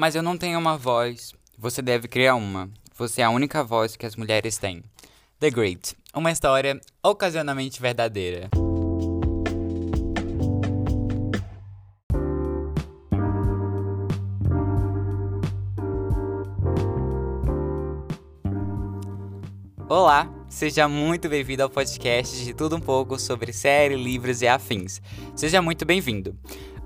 Mas eu não tenho uma voz. Você deve criar uma. Você é a única voz que as mulheres têm. The Great, uma história ocasionalmente verdadeira. Olá, seja muito bem-vindo ao podcast de tudo um pouco sobre série, livros e afins. Seja muito bem-vindo.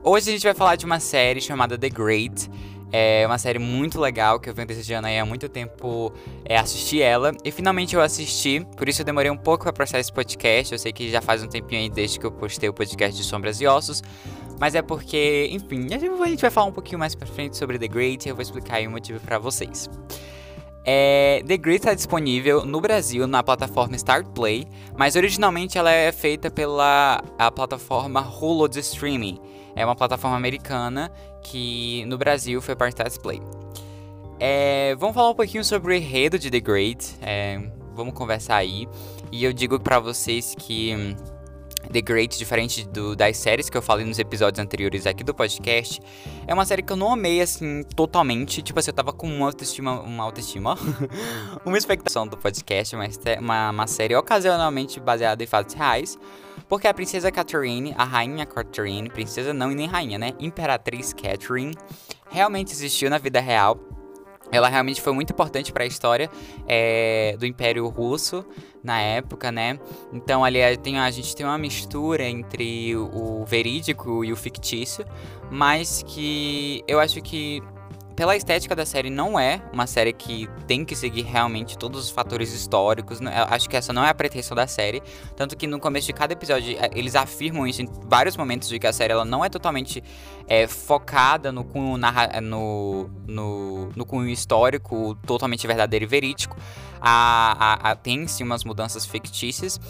Hoje a gente vai falar de uma série chamada The Great. É uma série muito legal que eu venho desejando aí há muito tempo é, assistir ela. E finalmente eu assisti, por isso eu demorei um pouco para processar esse podcast. Eu sei que já faz um tempinho aí desde que eu postei o podcast de Sombras e Ossos. Mas é porque, enfim, a gente vai falar um pouquinho mais pra frente sobre The Great e eu vou explicar aí o motivo para vocês. É, The Grid está disponível no Brasil na plataforma Start Play, mas originalmente ela é feita pela a plataforma Hulu de streaming. É uma plataforma americana que no Brasil foi para Start Play. É, vamos falar um pouquinho sobre o enredo de The Great. É, vamos conversar aí. E eu digo para vocês que hum, The Great, diferente do, das séries que eu falei nos episódios anteriores aqui do podcast, é uma série que eu não amei, assim, totalmente. Tipo assim, eu tava com uma autoestima, uma autoestima, uma expectação do podcast, mas é uma, uma série ocasionalmente baseada em fatos reais. Porque a princesa Catherine, a rainha Catherine, princesa não e nem rainha, né? Imperatriz Catherine, realmente existiu na vida real ela realmente foi muito importante para a história é, do Império Russo na época, né? Então ali tem, a gente tem uma mistura entre o verídico e o fictício, mas que eu acho que pela estética da série, não é uma série que tem que seguir realmente todos os fatores históricos. Né? Acho que essa não é a pretensão da série. Tanto que no começo de cada episódio, é, eles afirmam isso em vários momentos de que a série ela não é totalmente é, focada no cunho, narra no, no, no cunho histórico, totalmente verdadeiro e verídico. A, a, a tem sim umas mudanças fictícias.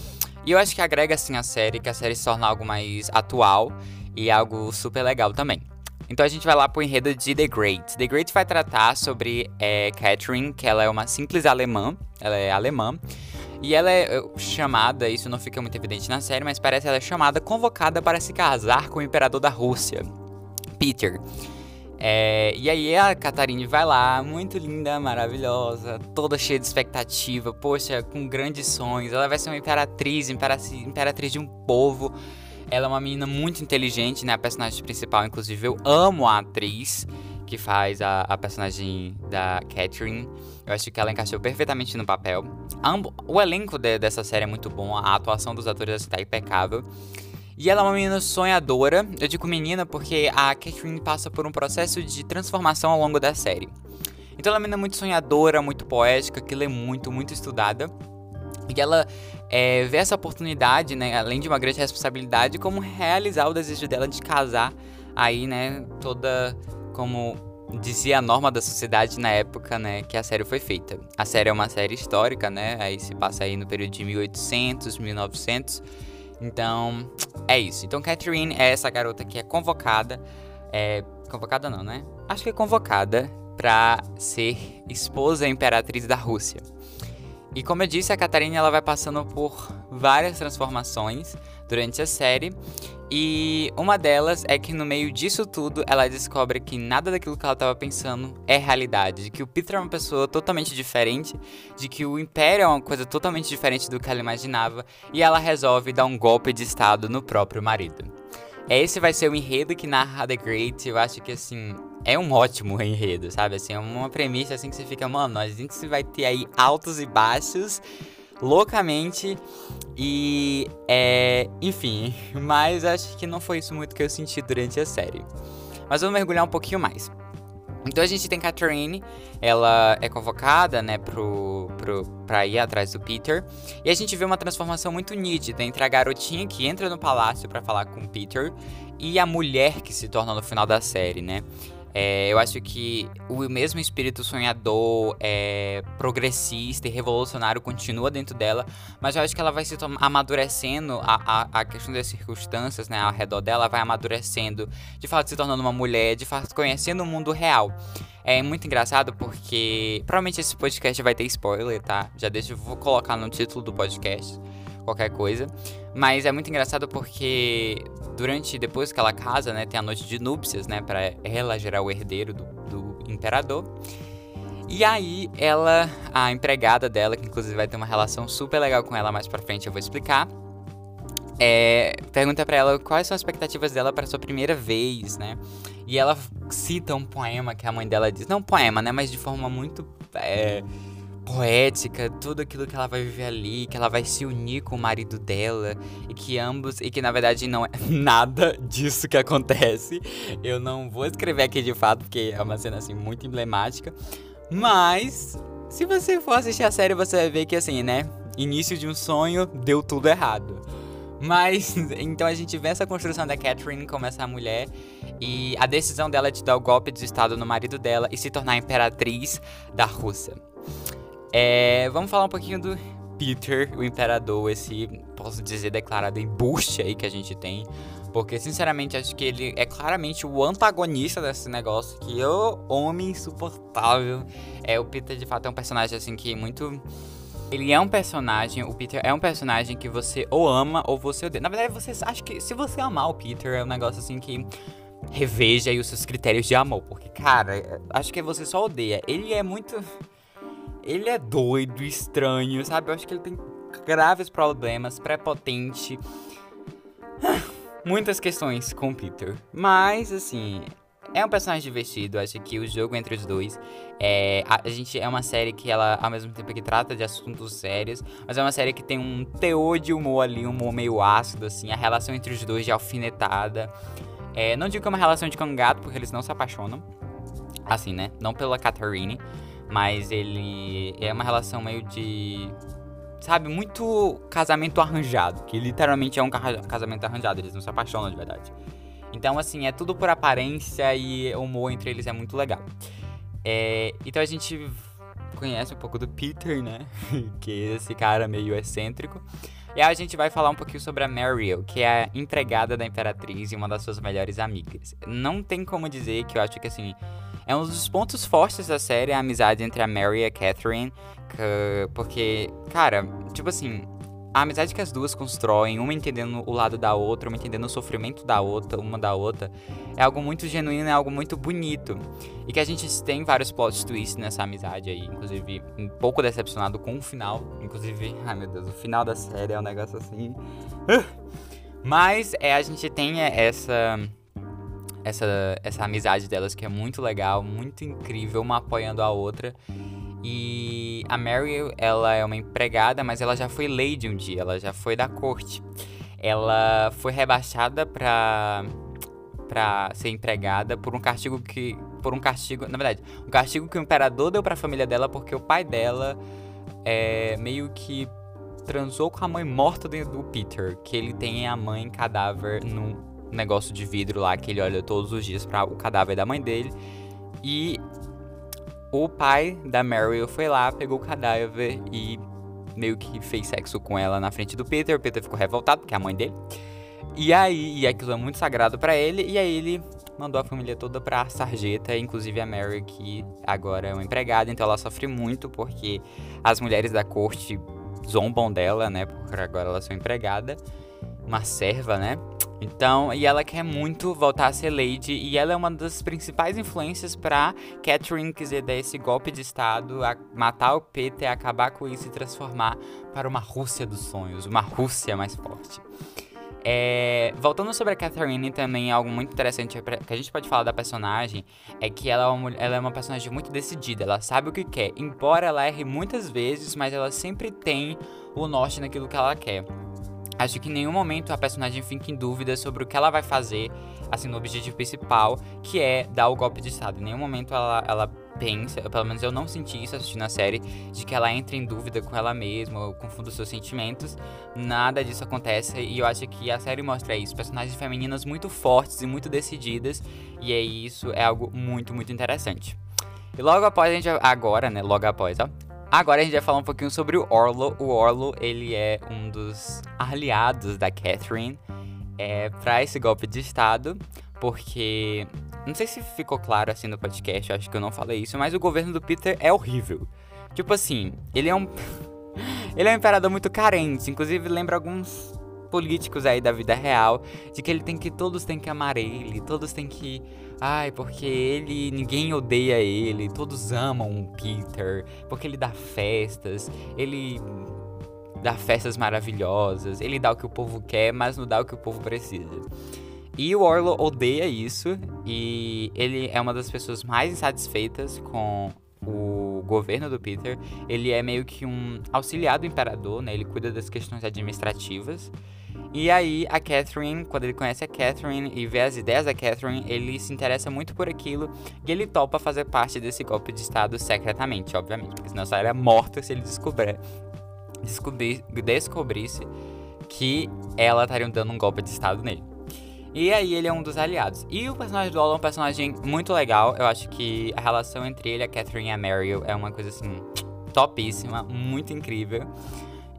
E eu acho que agrega assim a série, que a série se torna algo mais atual e algo super legal também. Então a gente vai lá pro enredo de The Great. The Great vai tratar sobre é, Catherine, que ela é uma simples alemã, ela é alemã. E ela é chamada, isso não fica muito evidente na série, mas parece que ela é chamada, convocada para se casar com o imperador da Rússia, Peter. É, e aí a Catarine vai lá, muito linda, maravilhosa, toda cheia de expectativa, poxa, com grandes sonhos. Ela vai ser uma imperatriz, imperatriz de um povo. Ela é uma menina muito inteligente, né? A personagem principal, inclusive, eu amo a atriz que faz a, a personagem da Catherine. Eu acho que ela encaixou perfeitamente no papel. Ambo, o elenco de, dessa série é muito bom, a atuação dos atores está impecável. E ela é uma menina sonhadora. Eu digo menina porque a Catherine passa por um processo de transformação ao longo da série. Então ela é uma menina muito sonhadora, muito poética, que lê muito, muito estudada. E ela é, vê essa oportunidade, né, além de uma grande responsabilidade, como realizar o desejo dela de casar aí, né, toda como dizia a norma da sociedade na época, né, que a série foi feita. A série é uma série histórica, né, aí se passa aí no período de 1800, 1900. Então, é isso. Então, Catherine é essa garota que é convocada, é, convocada não, né? Acho que é convocada para ser esposa imperatriz da Rússia. E como eu disse, a Catarina ela vai passando por várias transformações durante a série. E uma delas é que no meio disso tudo ela descobre que nada daquilo que ela estava pensando é realidade, de que o Peter é uma pessoa totalmente diferente, de que o Império é uma coisa totalmente diferente do que ela imaginava, e ela resolve dar um golpe de estado no próprio marido. Esse vai ser o enredo que narra The Great. Eu acho que assim, é um ótimo enredo, sabe? Assim, é uma premissa assim que você fica, mano, a gente vai ter aí altos e baixos loucamente e é, enfim, mas acho que não foi isso muito que eu senti durante a série. Mas vamos mergulhar um pouquinho mais. Então a gente tem Catherine, ela é convocada, né, pro, pro, pra ir atrás do Peter. E a gente vê uma transformação muito nítida entre a garotinha que entra no palácio para falar com o Peter e a mulher que se torna no final da série, né? É, eu acho que o mesmo espírito sonhador, é, progressista e revolucionário continua dentro dela, mas eu acho que ela vai se amadurecendo, a, a, a, questão das circunstâncias né, ao redor dela vai amadurecendo, de fato se tornando uma mulher, de fato conhecendo o mundo real. É muito engraçado porque provavelmente esse podcast vai ter spoiler, tá? Já deixa, eu vou colocar no título do podcast qualquer coisa. Mas é muito engraçado porque durante, depois que ela casa, né, tem a noite de núpcias, né, para ela gerar o herdeiro do, do imperador. E aí, ela, a empregada dela, que inclusive vai ter uma relação super legal com ela mais pra frente, eu vou explicar. É, pergunta para ela quais são as expectativas dela para sua primeira vez, né? E ela cita um poema que a mãe dela diz, não poema, né? Mas de forma muito é, poética, tudo aquilo que ela vai viver ali, que ela vai se unir com o marido dela e que ambos e que na verdade não é nada disso que acontece. Eu não vou escrever aqui de fato porque é uma cena assim muito emblemática, mas se você for assistir a série você vai ver que assim, né? Início de um sonho deu tudo errado. Mas então a gente vê essa construção da Catherine como essa mulher e a decisão dela de dar o golpe de estado no marido dela e se tornar imperatriz da Rússia. É, vamos falar um pouquinho do Peter, o imperador, esse, posso dizer, declarado embuste aí que a gente tem. Porque, sinceramente, acho que ele é claramente o antagonista desse negócio. Que é o homem insuportável. É, o Peter, de fato, é um personagem, assim, que muito... Ele é um personagem, o Peter é um personagem que você ou ama ou você odeia. Na verdade, você acha que se você amar o Peter, é um negócio assim que reveja aí os seus critérios de amor. Porque, cara, acho que você só odeia. Ele é muito ele é doido, estranho, sabe? Eu acho que ele tem graves problemas, prepotente. Muitas questões com o Peter. Mas, assim, é um personagem divertido. Acho que o jogo entre os dois é. A, gente é uma série que ela, ao mesmo tempo que trata de assuntos sérios, mas é uma série que tem um teor de humor ali, um humor meio ácido, assim. A relação entre os dois de alfinetada. É, não digo que é uma relação de cão gato, porque eles não se apaixonam. Assim, né? Não pela Catherine. Mas ele é uma relação meio de. Sabe, muito casamento arranjado. Que literalmente é um casamento arranjado, eles não se apaixonam de verdade. Então, assim, é tudo por aparência e o humor entre eles é muito legal. É, então a gente conhece um pouco do Peter, né? que é esse cara meio excêntrico. E aí a gente vai falar um pouquinho sobre a Mariel, que é a empregada da Imperatriz e uma das suas melhores amigas. Não tem como dizer que eu acho que, assim, é um dos pontos fortes da série a amizade entre a Mary e a Catherine. Que, porque, cara, tipo assim, a amizade que as duas constroem, uma entendendo o lado da outra, uma entendendo o sofrimento da outra, uma da outra, é algo muito genuíno, é algo muito bonito. E que a gente tem vários plot twists nessa amizade aí, inclusive um pouco decepcionado com o final. Inclusive, ai meu Deus, o final da série é um negócio assim. Mas é, a gente tem essa essa, essa amizade delas que é muito legal, muito incrível, uma apoiando a outra. E a Mary, ela é uma empregada, mas ela já foi lady um dia, ela já foi da corte. Ela foi rebaixada pra para ser empregada por um castigo que por um castigo, na verdade, um castigo que o imperador deu para a família dela porque o pai dela é meio que transou com a mãe morta do Peter, que ele tem a mãe cadáver num negócio de vidro lá que ele olha todos os dias para o cadáver da mãe dele. E o pai da Meryl foi lá, pegou o cadáver e meio que fez sexo com ela na frente do Peter. O Peter ficou revoltado porque é a mãe dele. E aí, e aquilo é muito sagrado para ele, e aí ele mandou a família toda pra sarjeta, inclusive a Mary, que agora é uma empregada, então ela sofre muito porque as mulheres da corte zombam dela, né? Porque agora ela é sua empregada, uma serva, né? Então, e ela quer muito voltar a ser Lady, e ela é uma das principais influências para Catherine quiser dar esse golpe de estado, matar o Peter, acabar com isso e transformar para uma Rússia dos sonhos, uma Rússia mais forte. É, voltando sobre a Catherine, também algo muito interessante que a gente pode falar da personagem é que ela é, uma, ela é uma personagem muito decidida, ela sabe o que quer, embora ela erre muitas vezes, mas ela sempre tem o norte naquilo que ela quer. Acho que em nenhum momento a personagem fica em dúvida sobre o que ela vai fazer, assim, no objetivo principal, que é dar o golpe de Estado. Em nenhum momento ela, ela pensa, pelo menos eu não senti isso assistindo a série, de que ela entra em dúvida com ela mesma ou confunda os seus sentimentos. Nada disso acontece e eu acho que a série mostra isso. Personagens femininas muito fortes e muito decididas, e é isso é algo muito, muito interessante. E logo após a gente. Agora, né? Logo após, ó. Agora a gente vai falar um pouquinho sobre o Orlo. O Orlo, ele é um dos aliados da Catherine é, para esse golpe de Estado, porque não sei se ficou claro assim no podcast, acho que eu não falei isso, mas o governo do Peter é horrível. Tipo assim, ele é um ele é um imperador muito carente, inclusive lembra alguns políticos aí da vida real, de que ele tem que todos têm que amar ele, todos têm que Ai, porque ele. ninguém odeia ele, todos amam o Peter, porque ele dá festas, ele dá festas maravilhosas, ele dá o que o povo quer, mas não dá o que o povo precisa. E o Orlo odeia isso e ele é uma das pessoas mais insatisfeitas com o governo do Peter. Ele é meio que um auxiliar do imperador, né? Ele cuida das questões administrativas. E aí, a Catherine, quando ele conhece a Catherine e vê as ideias da Catherine, ele se interessa muito por aquilo e ele topa fazer parte desse golpe de Estado secretamente, obviamente, porque senão sairia morta se ele descobrir, descobrir, descobrisse que ela estaria dando um golpe de Estado nele. E aí ele é um dos aliados. E o personagem do Olo é um personagem muito legal. Eu acho que a relação entre ele, a Catherine e a Meryl é uma coisa assim topíssima, muito incrível.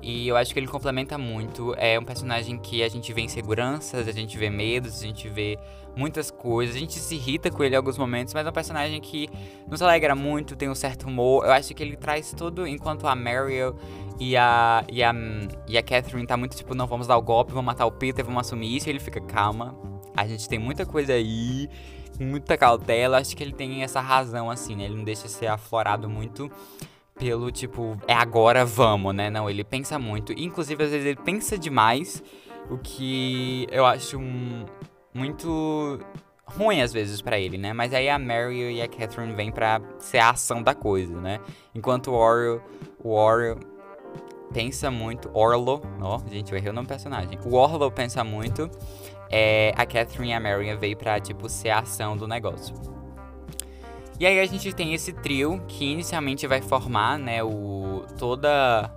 E eu acho que ele complementa muito. É um personagem que a gente vê inseguranças, a gente vê medos, a gente vê muitas coisas. A gente se irrita com ele em alguns momentos, mas é um personagem que nos alegra muito, tem um certo humor. Eu acho que ele traz tudo enquanto a Mariel e a, e a, e a Catherine tá muito tipo, não, vamos dar o golpe, vamos matar o Peter, vamos assumir isso. E ele fica, calma, a gente tem muita coisa aí, muita cautela. Acho que ele tem essa razão, assim, né? Ele não deixa ser aflorado muito pelo tipo, é agora, vamos, né? Não, ele pensa muito. Inclusive, às vezes ele pensa demais, o que eu acho um, muito ruim às vezes para ele, né? Mas aí a Mary e a Catherine vêm pra ser a ação da coisa, né? Enquanto o Oreo, o Oreo pensa muito, Orlo, ó, oh, gente, eu errei o nome do personagem. O Orlo pensa muito, é, a Catherine e a Mary veio pra, tipo, ser a ação do negócio. E aí a gente tem esse trio que inicialmente vai formar, né, o toda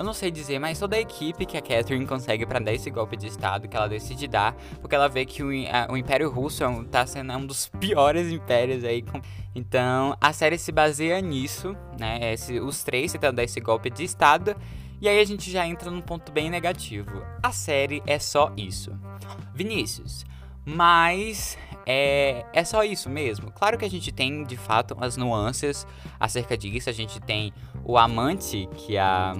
eu não sei dizer, mas toda a equipe que a Catherine consegue para dar esse golpe de estado que ela decide dar, porque ela vê que o, a, o Império Russo é tá sendo um dos piores impérios aí. Então a série se baseia nisso, né? Esse, os três tentando dar esse golpe de estado. E aí a gente já entra num ponto bem negativo. A série é só isso. Vinícius, mas é, é só isso mesmo. Claro que a gente tem, de fato, as nuances acerca disso. A gente tem o amante que a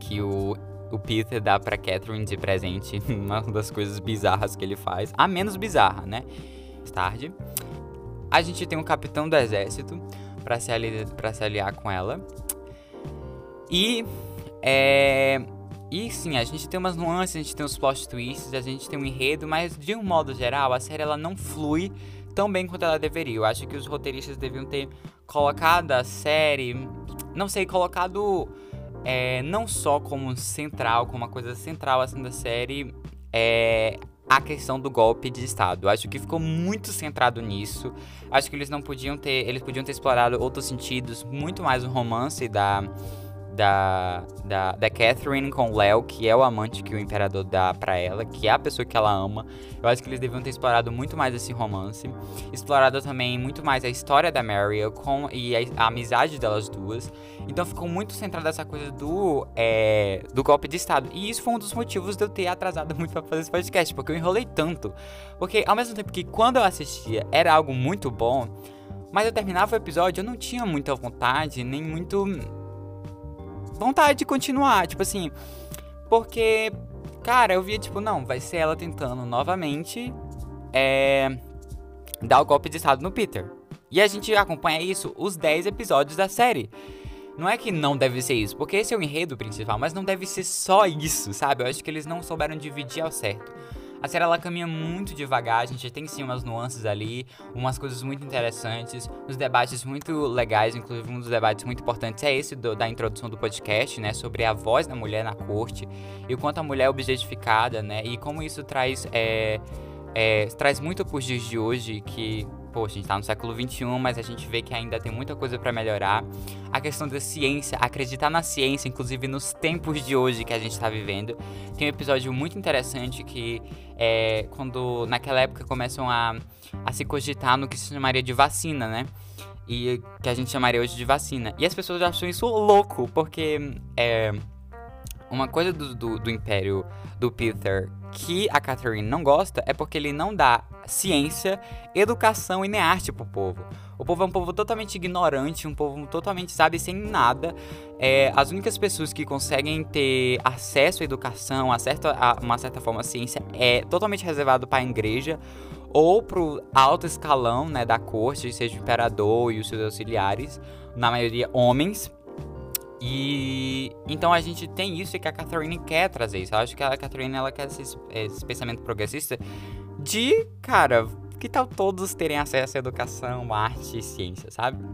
que o, o Peter dá pra Catherine de presente, uma das coisas bizarras que ele faz. A menos bizarra, né? Tarde. A gente tem o capitão do exército para se, ali, se aliar com ela. E é, e sim, a gente tem umas nuances, a gente tem os plot twists, a gente tem um enredo, mas de um modo geral, a série ela não flui tão bem quanto ela deveria. Eu acho que os roteiristas deviam ter colocado a série, não sei, colocado é, não só como central, como uma coisa central assim da série, é, a questão do golpe de estado. Acho que ficou muito centrado nisso. Acho que eles não podiam ter, eles podiam ter explorado outros sentidos, muito mais o romance da da, da, da Catherine com o Léo, que é o amante que o imperador dá para ela, que é a pessoa que ela ama. Eu acho que eles deviam ter explorado muito mais esse romance. Explorado também muito mais a história da Mariel com, e a, a amizade delas duas. Então ficou muito centrada essa coisa do, é, do golpe de Estado. E isso foi um dos motivos de eu ter atrasado muito pra fazer esse podcast, porque eu enrolei tanto. Porque ao mesmo tempo que quando eu assistia era algo muito bom, mas eu terminava o episódio, eu não tinha muita vontade, nem muito vontade de continuar, tipo assim, porque, cara, eu via, tipo, não, vai ser ela tentando novamente é, dar o golpe de estado no Peter. E a gente acompanha isso os 10 episódios da série. Não é que não deve ser isso, porque esse é o enredo principal, mas não deve ser só isso, sabe? Eu acho que eles não souberam dividir ao certo. A série ela caminha muito devagar, a gente tem sim umas nuances ali, umas coisas muito interessantes, uns debates muito legais, inclusive um dos debates muito importantes é esse do, da introdução do podcast, né, sobre a voz da mulher na corte e o quanto a mulher é objetificada, né, e como isso traz é, é, traz muito para os dias de hoje que poxa, a gente tá no século XXI, mas a gente vê que ainda tem muita coisa para melhorar. A questão da ciência, acreditar na ciência, inclusive nos tempos de hoje que a gente tá vivendo. Tem um episódio muito interessante que é quando naquela época começam a, a se cogitar no que se chamaria de vacina, né? E que a gente chamaria hoje de vacina. E as pessoas acham isso louco, porque é, uma coisa do, do, do império do Peter que a Catherine não gosta é porque ele não dá ciência, educação e nem arte pro povo. O povo é um povo totalmente ignorante, um povo totalmente, sabe, sem nada. É, as únicas pessoas que conseguem ter acesso à educação, a, certa, a uma certa forma, à ciência, é totalmente reservado para a igreja ou pro alto escalão né, da corte, seja o imperador e os seus auxiliares, na maioria homens. E então a gente tem isso que a Catherine quer trazer isso. Eu acho que a Catherine ela quer esse, esse pensamento progressista de, cara, que tal todos terem acesso à educação, arte e ciência, sabe?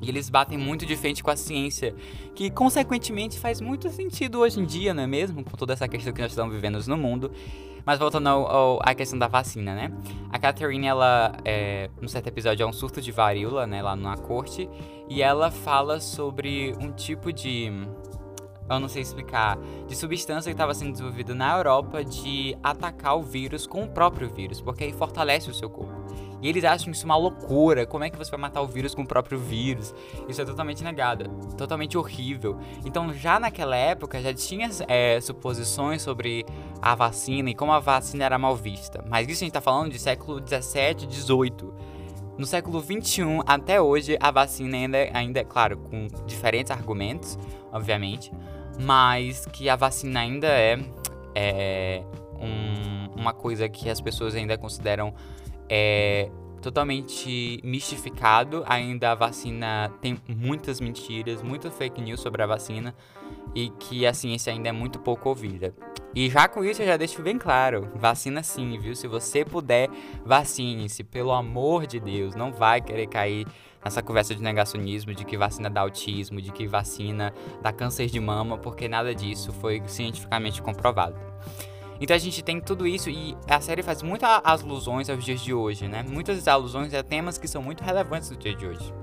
E eles batem muito de frente com a ciência, que consequentemente faz muito sentido hoje em dia, não é mesmo? Com toda essa questão que nós estamos vivendo no mundo. Mas voltando ao, ao, à questão da vacina, né? A Catherine, ela, é, no certo episódio, é um surto de varíola, né? Lá na corte. E ela fala sobre um tipo de eu não sei explicar, de substância que estava sendo desenvolvida na Europa de atacar o vírus com o próprio vírus, porque aí fortalece o seu corpo. E eles acham isso uma loucura. Como é que você vai matar o vírus com o próprio vírus? Isso é totalmente negado, totalmente horrível. Então, já naquela época, já tinha é, suposições sobre a vacina e como a vacina era mal vista. Mas isso a gente está falando de século 17, 18. No século 21 até hoje, a vacina ainda, ainda é, claro, com diferentes argumentos, obviamente, mas que a vacina ainda é, é um, uma coisa que as pessoas ainda consideram é, totalmente mistificado. Ainda a vacina tem muitas mentiras, muita fake news sobre a vacina e que a ciência ainda é muito pouco ouvida. E já com isso eu já deixo bem claro, vacina sim, viu? Se você puder, vacine-se, pelo amor de Deus, não vai querer cair nessa conversa de negacionismo, de que vacina dá autismo, de que vacina dá câncer de mama, porque nada disso foi cientificamente comprovado. Então a gente tem tudo isso e a série faz muitas alusões aos dias de hoje, né? Muitas alusões a temas que são muito relevantes no dia de hoje.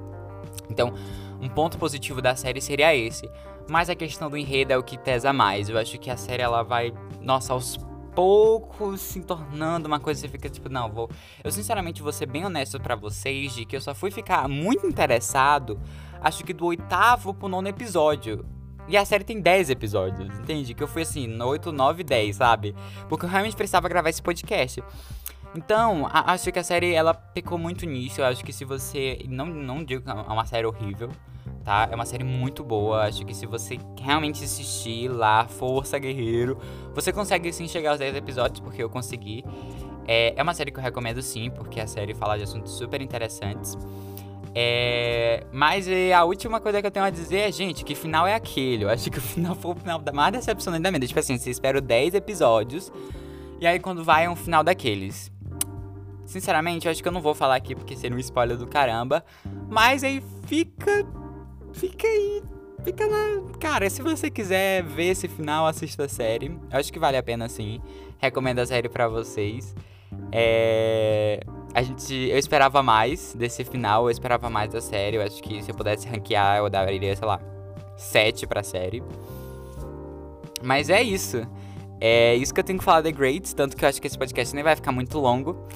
Então, um ponto positivo da série seria esse. Mas a questão do enredo é o que pesa mais. Eu acho que a série ela vai, nossa, aos pouco se tornando uma coisa que você fica tipo, não, vou. Eu sinceramente vou ser bem honesto para vocês de que eu só fui ficar muito interessado, acho que do oitavo pro nono episódio. E a série tem 10 episódios, entende? Que eu fui assim, no 8, 9, 10, sabe? Porque eu realmente precisava gravar esse podcast. Então, a, acho que a série ela pecou muito nisso. Eu acho que se você. Não, não digo que é uma série horrível tá? É uma série muito boa. Acho que se você realmente assistir lá, Força Guerreiro, você consegue sim chegar aos 10 episódios, porque eu consegui. É, é uma série que eu recomendo sim, porque a série fala de assuntos super interessantes. É, mas a última coisa que eu tenho a dizer é, gente, que final é aquele? Eu acho que o final foi o final da mais decepcionante da vida. Tipo assim, você espera 10 episódios, e aí quando vai é um final daqueles. Sinceramente, eu acho que eu não vou falar aqui porque seria um spoiler do caramba. Mas aí fica fica aí. Fica lá. Cara, se você quiser ver esse final, assista a série. Eu acho que vale a pena sim. Recomendo a série para vocês. É. A gente. Eu esperava mais desse final, eu esperava mais da série. Eu acho que se eu pudesse ranquear, eu daria, sei lá, 7 pra série. Mas é isso. É isso que eu tenho que falar The Greats, tanto que eu acho que esse podcast nem vai ficar muito longo.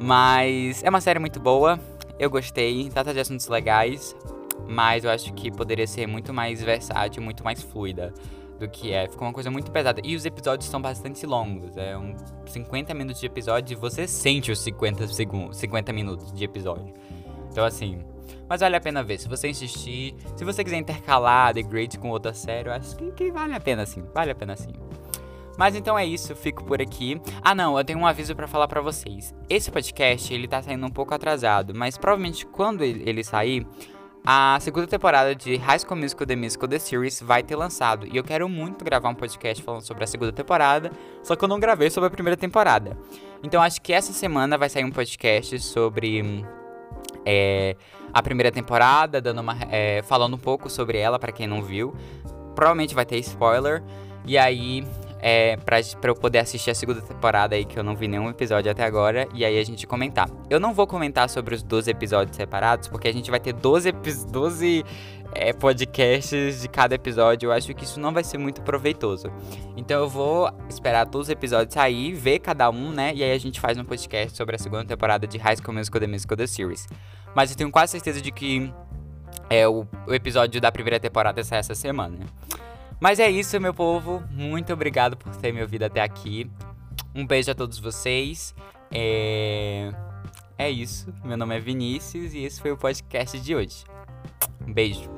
Mas é uma série muito boa. Eu gostei, trata de assuntos legais mas eu acho que poderia ser muito mais versátil, muito mais fluida do que é. Ficou uma coisa muito pesada. E os episódios são bastante longos. É um 50 minutos de episódio e você sente os 50, segundos, 50 minutos de episódio. Então, assim. Mas vale a pena ver. Se você insistir, se você quiser intercalar The Great com outra série, eu acho que, que vale a pena sim. Vale a pena sim. Mas então é isso, fico por aqui. Ah, não, eu tenho um aviso para falar para vocês. Esse podcast, ele tá saindo um pouco atrasado, mas provavelmente quando ele sair, a segunda temporada de High School Musical The Musical The Series vai ter lançado e eu quero muito gravar um podcast falando sobre a segunda temporada, só que eu não gravei sobre a primeira temporada. Então acho que essa semana vai sair um podcast sobre é, a primeira temporada, dando uma, é, falando um pouco sobre ela para quem não viu. Provavelmente vai ter spoiler e aí é, pra, pra eu poder assistir a segunda temporada aí, que eu não vi nenhum episódio até agora, e aí a gente comentar. Eu não vou comentar sobre os 12 episódios separados, porque a gente vai ter 12, 12 é, podcasts de cada episódio. Eu acho que isso não vai ser muito proveitoso. Então eu vou esperar todos os episódios sair, ver cada um, né? E aí a gente faz um podcast sobre a segunda temporada de High School Musical The Musical The Series. Mas eu tenho quase certeza de que é, o, o episódio da primeira temporada sai essa semana. Mas é isso, meu povo. Muito obrigado por ter me ouvido até aqui. Um beijo a todos vocês. É, é isso. Meu nome é Vinícius e esse foi o podcast de hoje. Um beijo.